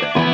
Bye.